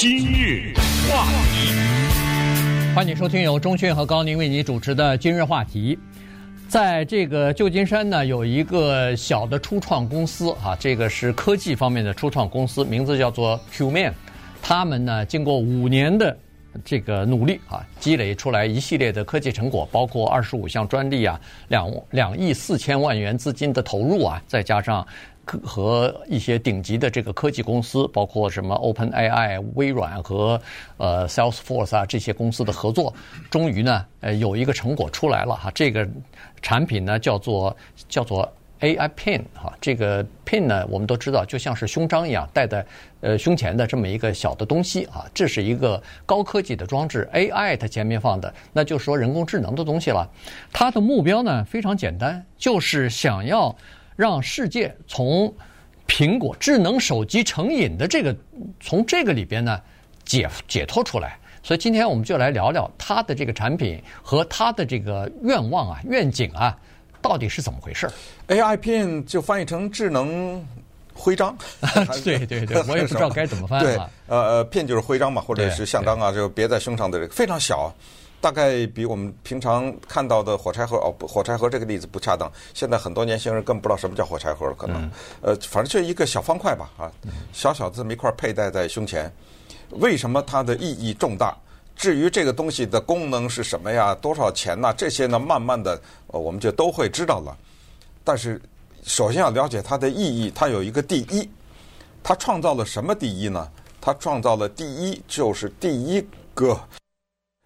今日话题，欢迎收听由钟讯和高宁为你主持的今日话题。在这个旧金山呢，有一个小的初创公司啊，这个是科技方面的初创公司，名字叫做 Qman。他们呢，经过五年的这个努力啊，积累出来一系列的科技成果，包括二十五项专利啊，两两亿四千万元资金的投入啊，再加上。和一些顶级的这个科技公司，包括什么 OpenAI、微软和呃 Salesforce 啊这些公司的合作，终于呢，呃有一个成果出来了哈。这个产品呢叫做叫做 AI Pin 哈。这个 Pin 呢，我们都知道就像是胸章一样戴在呃胸前的这么一个小的东西啊。这是一个高科技的装置，AI 它前面放的，那就是说人工智能的东西了。它的目标呢非常简单，就是想要。让世界从苹果智能手机成瘾的这个从这个里边呢解解脱出来，所以今天我们就来聊聊它的这个产品和它的这个愿望啊愿景啊到底是怎么回事？AI Pin 就翻译成智能徽章，对对对，我也不知道该怎么翻对，呃呃，Pin 就是徽章嘛，或者是象征啊，就别在胸上的这个非常小。大概比我们平常看到的火柴盒哦，火柴盒这个例子不恰当。现在很多年轻人更不知道什么叫火柴盒了，可能，呃，反正就一个小方块吧，啊，小小的这么一块佩戴在胸前。为什么它的意义重大？至于这个东西的功能是什么呀？多少钱呢？这些呢，慢慢的，我们就都会知道了。但是，首先要了解它的意义，它有一个第一，它创造了什么第一呢？它创造了第一，就是第一个。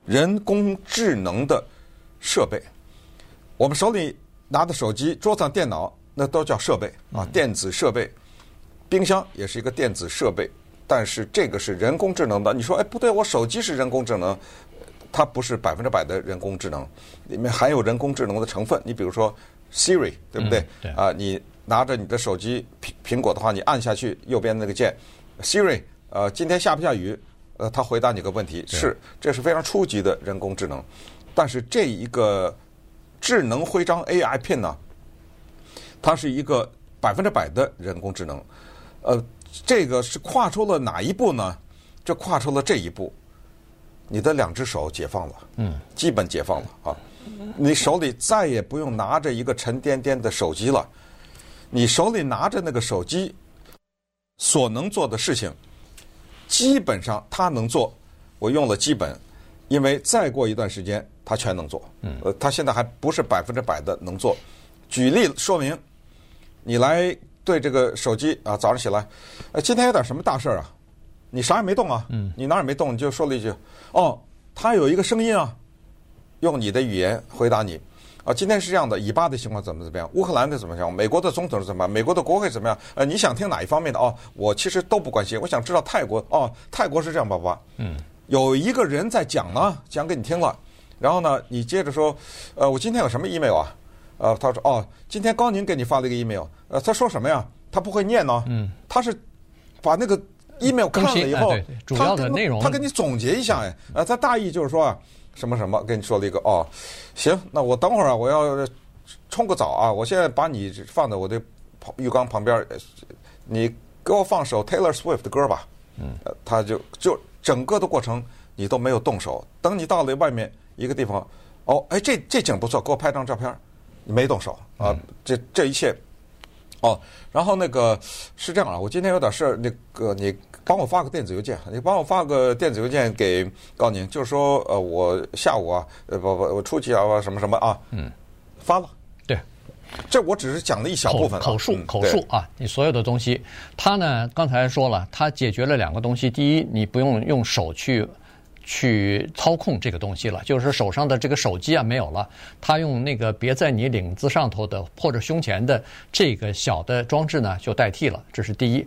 人工智能的设备，我们手里拿的手机、桌上电脑，那都叫设备啊，电子设备。冰箱也是一个电子设备，但是这个是人工智能的。你说，哎，不对，我手机是人工智能，它不是百分之百的人工智能，里面含有人工智能的成分。你比如说 Siri，对不对？对啊，你拿着你的手机苹苹果的话，你按下去右边那个键，Siri，呃，今天下不下雨？呃，他回答你个问题是，这是非常初级的人工智能，但是这一个智能徽章 AI Pin 呢，它是一个百分之百的人工智能。呃，这个是跨出了哪一步呢？就跨出了这一步，你的两只手解放了，嗯，基本解放了啊，你手里再也不用拿着一个沉甸甸的手机了，你手里拿着那个手机所能做的事情。基本上他能做，我用了基本，因为再过一段时间他全能做。嗯，呃，他现在还不是百分之百的能做。举例说明，你来对这个手机啊，早上起来，呃，今天有点什么大事儿啊？你啥也没动啊？嗯，你哪也没动，你就说了一句，哦，他有一个声音啊，用你的语言回答你。啊，今天是这样的，以巴的情况怎么怎么样？乌克兰的怎么样？美国的总统是怎么样？美国的国会怎么样？呃，你想听哪一方面的？哦，我其实都不关心，我想知道泰国。哦，泰国是这样，爸爸。嗯。有一个人在讲呢，讲给你听了，然后呢，你接着说，呃，我今天有什么 email 啊？呃，他说，哦，今天高宁给你发了一个 email，呃，他说什么呀？他不会念呢。嗯。他是把那个 email 看了以后，哎、主要的内容他，他给你总结一下，哎，呃，他大意就是说啊。什么什么跟你说了一个哦，行，那我等会儿啊，我要冲个澡啊，我现在把你放在我的浴缸旁边，你给我放首 Taylor Swift 的歌吧。嗯，他就就整个的过程你都没有动手，等你到了外面一个地方，哦，哎，这这景不错，给我拍张照片，你没动手啊，这这一切，哦，然后那个是这样啊，我今天有点事儿，那个你。帮我发个电子邮件，你帮我发个电子邮件给高宁，就是说，呃，我下午啊，呃，不不，我出去啊，什么什么啊，嗯，发了，对，这我只是讲了一小部分口，口述口述啊，你所有的东西，他呢刚才说了，他解决了两个东西，第一，你不用用手去去操控这个东西了，就是手上的这个手机啊没有了，他用那个别在你领子上头的或者胸前的这个小的装置呢就代替了，这是第一。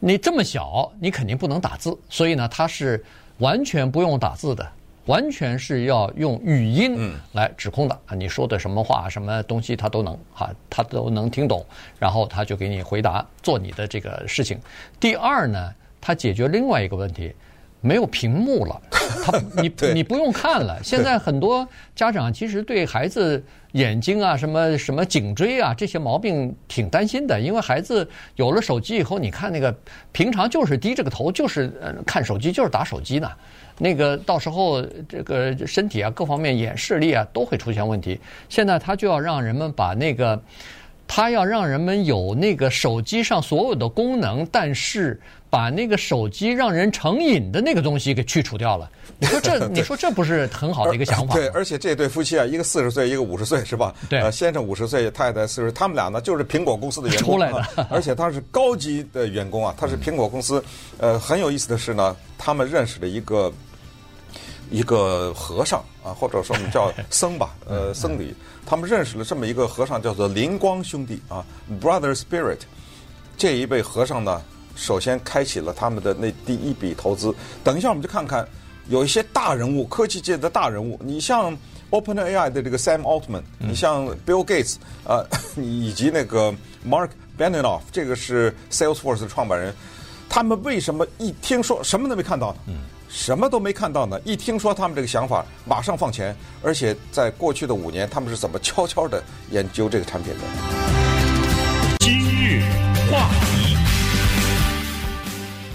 你这么小，你肯定不能打字，所以呢，它是完全不用打字的，完全是要用语音来指控的啊！你说的什么话、什么东西，它都能哈，它都能听懂，然后它就给你回答，做你的这个事情。第二呢，它解决另外一个问题，没有屏幕了，他你你不用看了。现在很多家长其实对孩子眼睛啊、什么什么颈椎啊这些毛病挺担心的，因为孩子有了手机以后，你看那个平常就是低着个头，就是呃看手机，就是打手机呢。那个到时候这个身体啊各方面眼视力啊都会出现问题。现在他就要让人们把那个。他要让人们有那个手机上所有的功能，但是把那个手机让人成瘾的那个东西给去除掉了。你说这，你说这不是很好的一个想法？对，而且这对夫妻啊，一个四十岁，一个五十岁，是吧？对。呃，先生五十岁，太太四十，他们俩呢就是苹果公司的员工出来的，而且他是高级的员工啊，他是苹果公司。呃，很有意思的是呢，他们认识了一个一个和尚啊，或者说我们叫 僧吧，呃，僧侣。他们认识了这么一个和尚，叫做灵光兄弟啊，Brother Spirit。这一位和尚呢，首先开启了他们的那第一笔投资。等一下，我们就看看有一些大人物，科技界的大人物。你像 OpenAI 的这个 Sam Altman，你像 Bill Gates 呃，以及那个 Mark Benioff，这个是 Salesforce 的创办人。他们为什么一听说什么都没看到呢？什么都没看到呢？一听说他们这个想法，马上放钱。而且在过去的五年，他们是怎么悄悄的研究这个产品的？今日话题，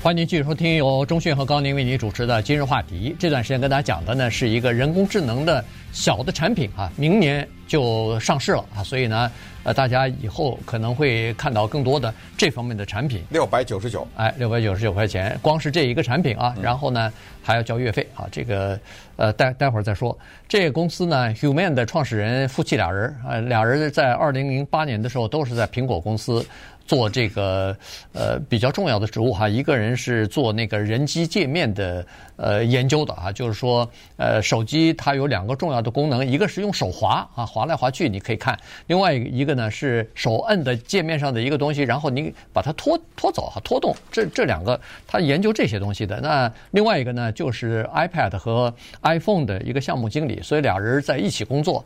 欢迎您继续收听由中讯和高宁为您主持的《今日话题》。这段时间跟大家讲的呢，是一个人工智能的小的产品啊，明年就上市了啊，所以呢。呃，大家以后可能会看到更多的这方面的产品。六百九十九，哎，六百九十九块钱，光是这一个产品啊，然后呢还要交月费啊，这个呃待待会儿再说。这个公司呢，Humane 的创始人夫妻俩人，呃，俩人在二零零八年的时候都是在苹果公司。做这个呃比较重要的职务哈，一个人是做那个人机界面的呃研究的啊，就是说呃手机它有两个重要的的功能，一个是用手滑啊，滑来滑去你可以看，另外一个呢是手摁的界面上的一个东西，然后你把它拖拖走哈，拖动，这这两个他研究这些东西的。那另外一个呢就是 iPad 和 iPhone 的一个项目经理，所以俩人在一起工作，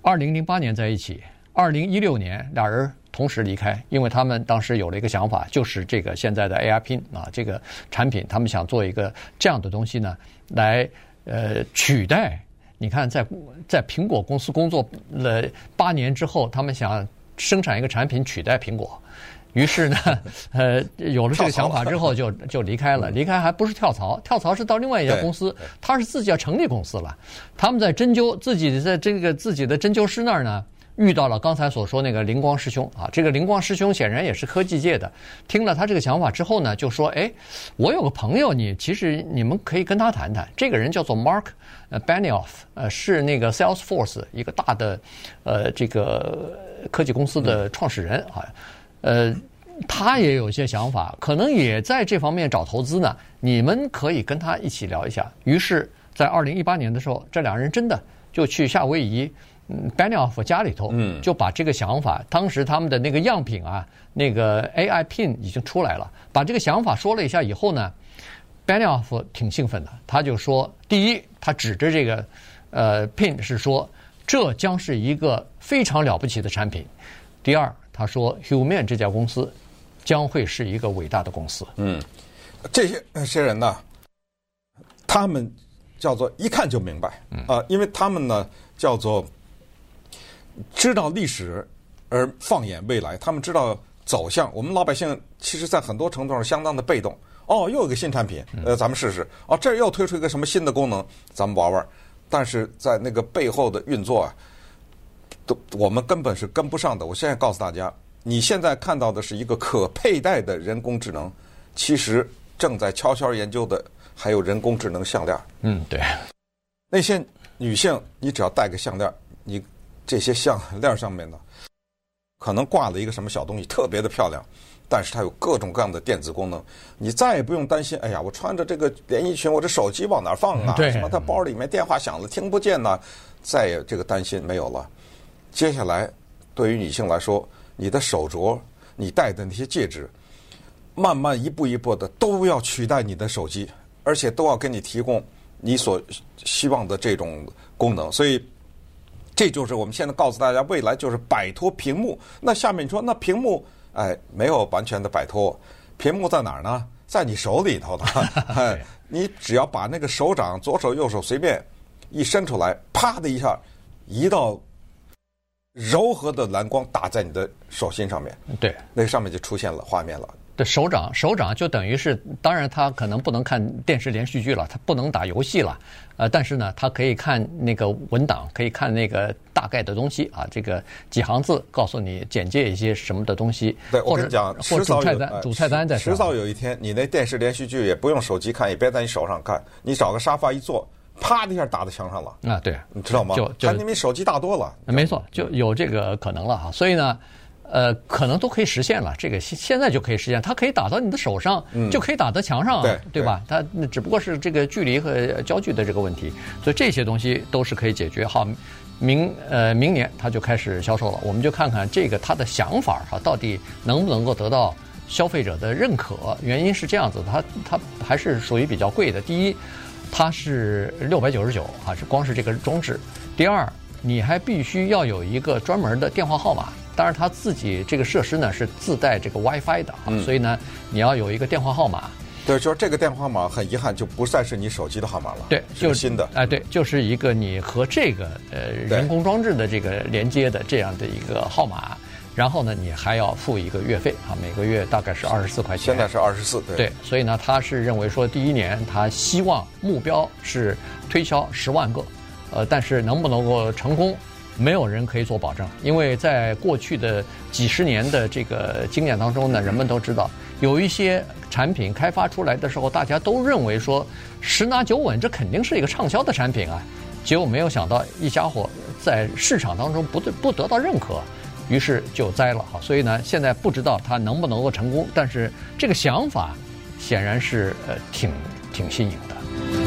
二零零八年在一起，二零一六年俩人。同时离开，因为他们当时有了一个想法，就是这个现在的 AI 拼啊，这个产品，他们想做一个这样的东西呢，来呃取代。你看在，在在苹果公司工作了八年之后，他们想生产一个产品取代苹果，于是呢，呃，有了这个想法之后就，就就离开了。离开还不是跳槽，跳槽是到另外一家公司，他是自己要成立公司了。他们在针灸自己在这个自己的针灸师那儿呢。遇到了刚才所说那个灵光师兄啊，这个灵光师兄显然也是科技界的。听了他这个想法之后呢，就说：“哎，我有个朋友，你其实你们可以跟他谈谈。这个人叫做 Mark Benioff，呃，是那个 Salesforce 一个大的呃这个科技公司的创始人啊。呃，他也有些想法，可能也在这方面找投资呢。你们可以跟他一起聊一下。于是，在二零一八年的时候，这两人真的就去夏威夷。”嗯，Benioff 家里头，嗯，就把这个想法，当时他们的那个样品啊，那个 AI Pin 已经出来了，把这个想法说了一下以后呢，Benioff 挺兴奋的，他就说，第一，他指着这个呃 Pin 是说，这将是一个非常了不起的产品；第二，他说 Humane 这家公司将会是一个伟大的公司。嗯，这些那些人呢，他们叫做一看就明白，啊，因为他们呢叫做。知道历史而放眼未来，他们知道走向。我们老百姓其实，在很多程度上相当的被动。哦，又有一个新产品，呃，咱们试试。哦，这儿又推出一个什么新的功能，咱们玩玩。但是在那个背后的运作啊，都我们根本是跟不上的。我现在告诉大家，你现在看到的是一个可佩戴的人工智能，其实正在悄悄研究的还有人工智能项链。嗯，对。那些女性，你只要戴个项链，你。这些项链上面呢，可能挂了一个什么小东西，特别的漂亮，但是它有各种各样的电子功能，你再也不用担心。哎呀，我穿着这个连衣裙，我这手机往哪放啊？对，什么？它包里面电话响了听不见呢？再也这个担心没有了。接下来，对于女性来说，你的手镯，你戴的那些戒指，慢慢一步一步的都要取代你的手机，而且都要给你提供你所希望的这种功能，所以。这就是我们现在告诉大家，未来就是摆脱屏幕。那下面你说，那屏幕，哎，没有完全的摆脱。屏幕在哪儿呢？在你手里头的。你只要把那个手掌左手右手随便一伸出来，啪的一下，一道柔和的蓝光打在你的手心上面。对，那个上面就出现了画面了。的手掌，手掌就等于是，当然他可能不能看电视连续剧了，他不能打游戏了，呃，但是呢，他可以看那个文档，可以看那个大概的东西啊，这个几行字告诉你简介一些什么的东西。对，我跟你讲，或者主菜单，主菜单在迟早有一天，你那电视连续剧也不用手机看，也别在你手上看，你找个沙发一坐，啪的一下打在墙上了。啊，对，你知道吗？就就你比手机大多了。没错，就有这个可能了哈，所以呢。呃，可能都可以实现了，这个现现在就可以实现，它可以打到你的手上，嗯、就可以打到墙上，对，对吧？它那只不过是这个距离和焦距的这个问题，所以这些东西都是可以解决。好，明呃明年它就开始销售了，我们就看看这个它的想法哈，到底能不能够得到消费者的认可？原因是这样子，它它还是属于比较贵的。第一，它是六百九十九啊，是光是这个装置；第二，你还必须要有一个专门的电话号码。当然，他自己这个设施呢是自带这个 WiFi 的啊，嗯、所以呢，你要有一个电话号码。对，就是这个电话号码很遗憾就不再是你手机的号码了。对，就是新的。哎、呃，对，就是一个你和这个呃人工装置的这个连接的这样的一个号码。然后呢，你还要付一个月费啊，每个月大概是二十四块钱。现在是二十四，对。对，所以呢，他是认为说第一年他希望目标是推销十万个，呃，但是能不能够成功？没有人可以做保证，因为在过去的几十年的这个经验当中呢，人们都知道有一些产品开发出来的时候，大家都认为说十拿九稳，这肯定是一个畅销的产品啊。结果没有想到一家伙在市场当中不得不得到认可，于是就栽了哈。所以呢，现在不知道它能不能够成功，但是这个想法显然是呃挺挺新颖的。